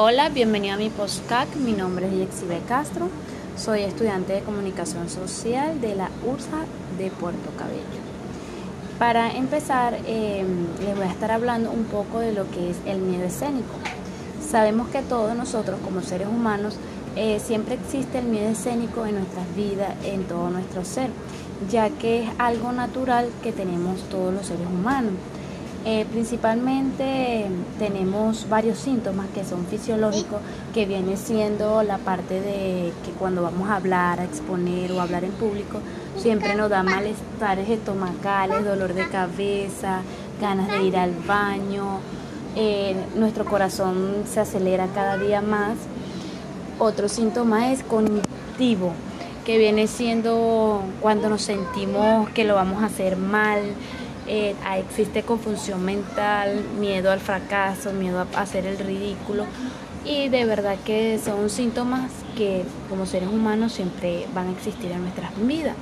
Hola, bienvenido a mi postcac. Mi nombre es Yexibe Castro. Soy estudiante de comunicación social de la URSA de Puerto Cabello. Para empezar, eh, les voy a estar hablando un poco de lo que es el miedo escénico. Sabemos que todos nosotros como seres humanos eh, siempre existe el miedo escénico en nuestras vidas, en todo nuestro ser, ya que es algo natural que tenemos todos los seres humanos. Eh, principalmente tenemos varios síntomas que son fisiológicos, que viene siendo la parte de que cuando vamos a hablar, a exponer o hablar en público, siempre nos da malestares estomacales, dolor de cabeza, ganas de ir al baño, eh, nuestro corazón se acelera cada día más. Otro síntoma es cognitivo, que viene siendo cuando nos sentimos que lo vamos a hacer mal, eh, existe confusión mental, miedo al fracaso, miedo a hacer el ridículo y de verdad que son síntomas que como seres humanos siempre van a existir en nuestras vidas.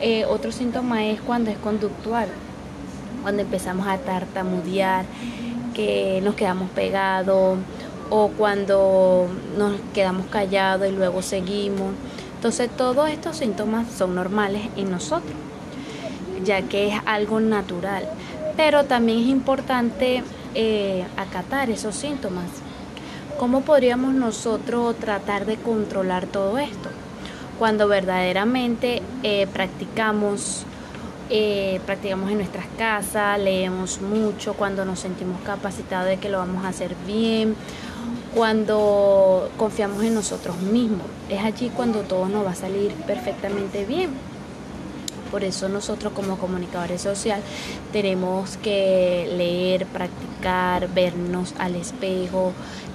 Eh, otro síntoma es cuando es conductual, cuando empezamos a tartamudear, que nos quedamos pegados o cuando nos quedamos callados y luego seguimos. Entonces todos estos síntomas son normales en nosotros ya que es algo natural. Pero también es importante eh, acatar esos síntomas. ¿Cómo podríamos nosotros tratar de controlar todo esto? Cuando verdaderamente eh, practicamos, eh, practicamos en nuestras casas, leemos mucho, cuando nos sentimos capacitados de que lo vamos a hacer bien, cuando confiamos en nosotros mismos. Es allí cuando todo nos va a salir perfectamente bien. Por eso nosotros como comunicadores social tenemos que leer, practicar, vernos al espejo,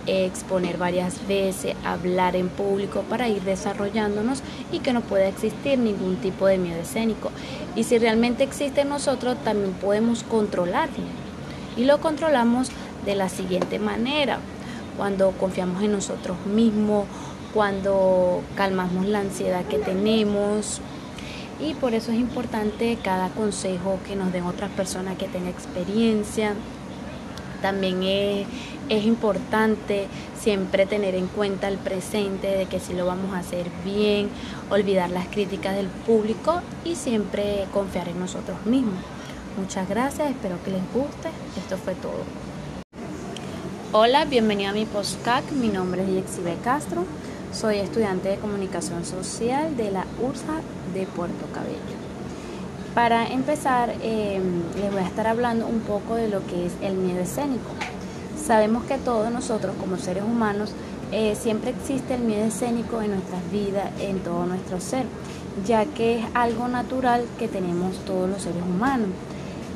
exponer varias veces, hablar en público para ir desarrollándonos y que no pueda existir ningún tipo de miedo escénico. Y si realmente existe en nosotros, también podemos controlarlo. Y lo controlamos de la siguiente manera. Cuando confiamos en nosotros mismos, cuando calmamos la ansiedad que tenemos, y por eso es importante cada consejo que nos den otras personas que tengan experiencia. También es, es, importante siempre tener en cuenta el presente de que si lo vamos a hacer bien, olvidar las críticas del público y siempre confiar en nosotros mismos. Muchas gracias, espero que les guste. Esto fue todo. Hola, bienvenido a mi postcac. Mi nombre es Yexibe Castro. Soy estudiante de comunicación social de la URSA de Puerto Cabello. Para empezar, em, les voy a estar hablando un poco de lo que es el miedo escénico. Sabemos que todos nosotros como seres humanos eh, siempre existe el miedo escénico en nuestras vidas, en todo nuestro ser, ya que es algo natural que tenemos todos los seres humanos.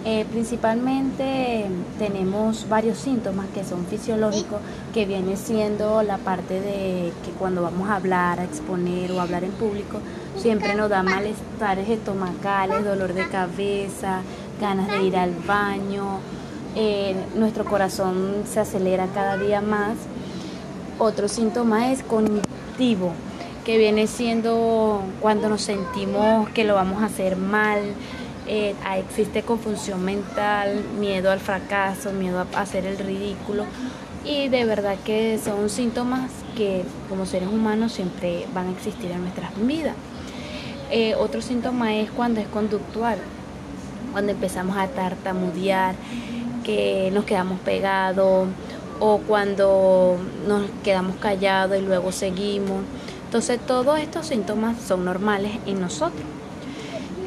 Eh, principalmente tenemos varios síntomas que son fisiológicos, que viene siendo la parte de que cuando vamos a hablar, a exponer o hablar en público, siempre nos da malestares estomacales, dolor de cabeza, ganas de ir al baño, eh, nuestro corazón se acelera cada día más. Otro síntoma es cognitivo, que viene siendo cuando nos sentimos que lo vamos a hacer mal, eh, existe confusión mental, miedo al fracaso, miedo a hacer el ridículo y de verdad que son síntomas que como seres humanos siempre van a existir en nuestras vidas. Eh, otro síntoma es cuando es conductual, cuando empezamos a tartamudear, que nos quedamos pegados o cuando nos quedamos callados y luego seguimos. Entonces todos estos síntomas son normales en nosotros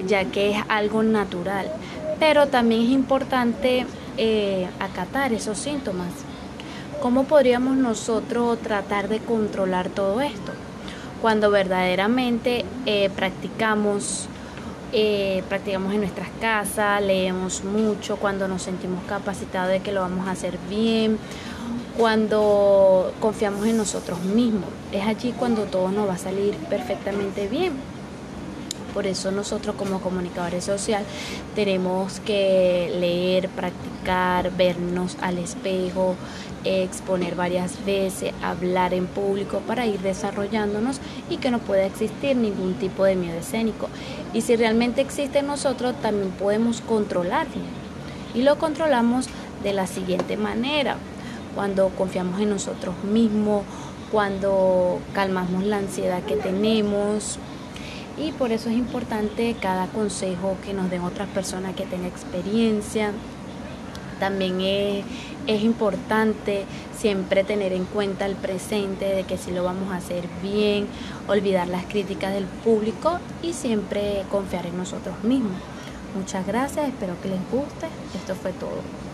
ya que es algo natural. Pero también es importante eh, acatar esos síntomas. ¿Cómo podríamos nosotros tratar de controlar todo esto? Cuando verdaderamente eh, practicamos, eh, practicamos en nuestras casas, leemos mucho, cuando nos sentimos capacitados de que lo vamos a hacer bien, cuando confiamos en nosotros mismos. Es allí cuando todo nos va a salir perfectamente bien. Por eso nosotros como comunicadores social tenemos que leer, practicar, vernos al espejo, exponer varias veces, hablar en público para ir desarrollándonos y que no pueda existir ningún tipo de miedo escénico. Y si realmente existe en nosotros, también podemos controlarlo. Y lo controlamos de la siguiente manera. cuando confiamos en nosotros mismos, cuando calmamos la ansiedad que tenemos. Y por eso es importante cada consejo que nos den otras personas que tengan experiencia. También es, es importante siempre tener en cuenta el presente de que si lo vamos a hacer bien, olvidar las críticas del público y siempre confiar en nosotros mismos. Muchas gracias, espero que les guste. Esto fue todo.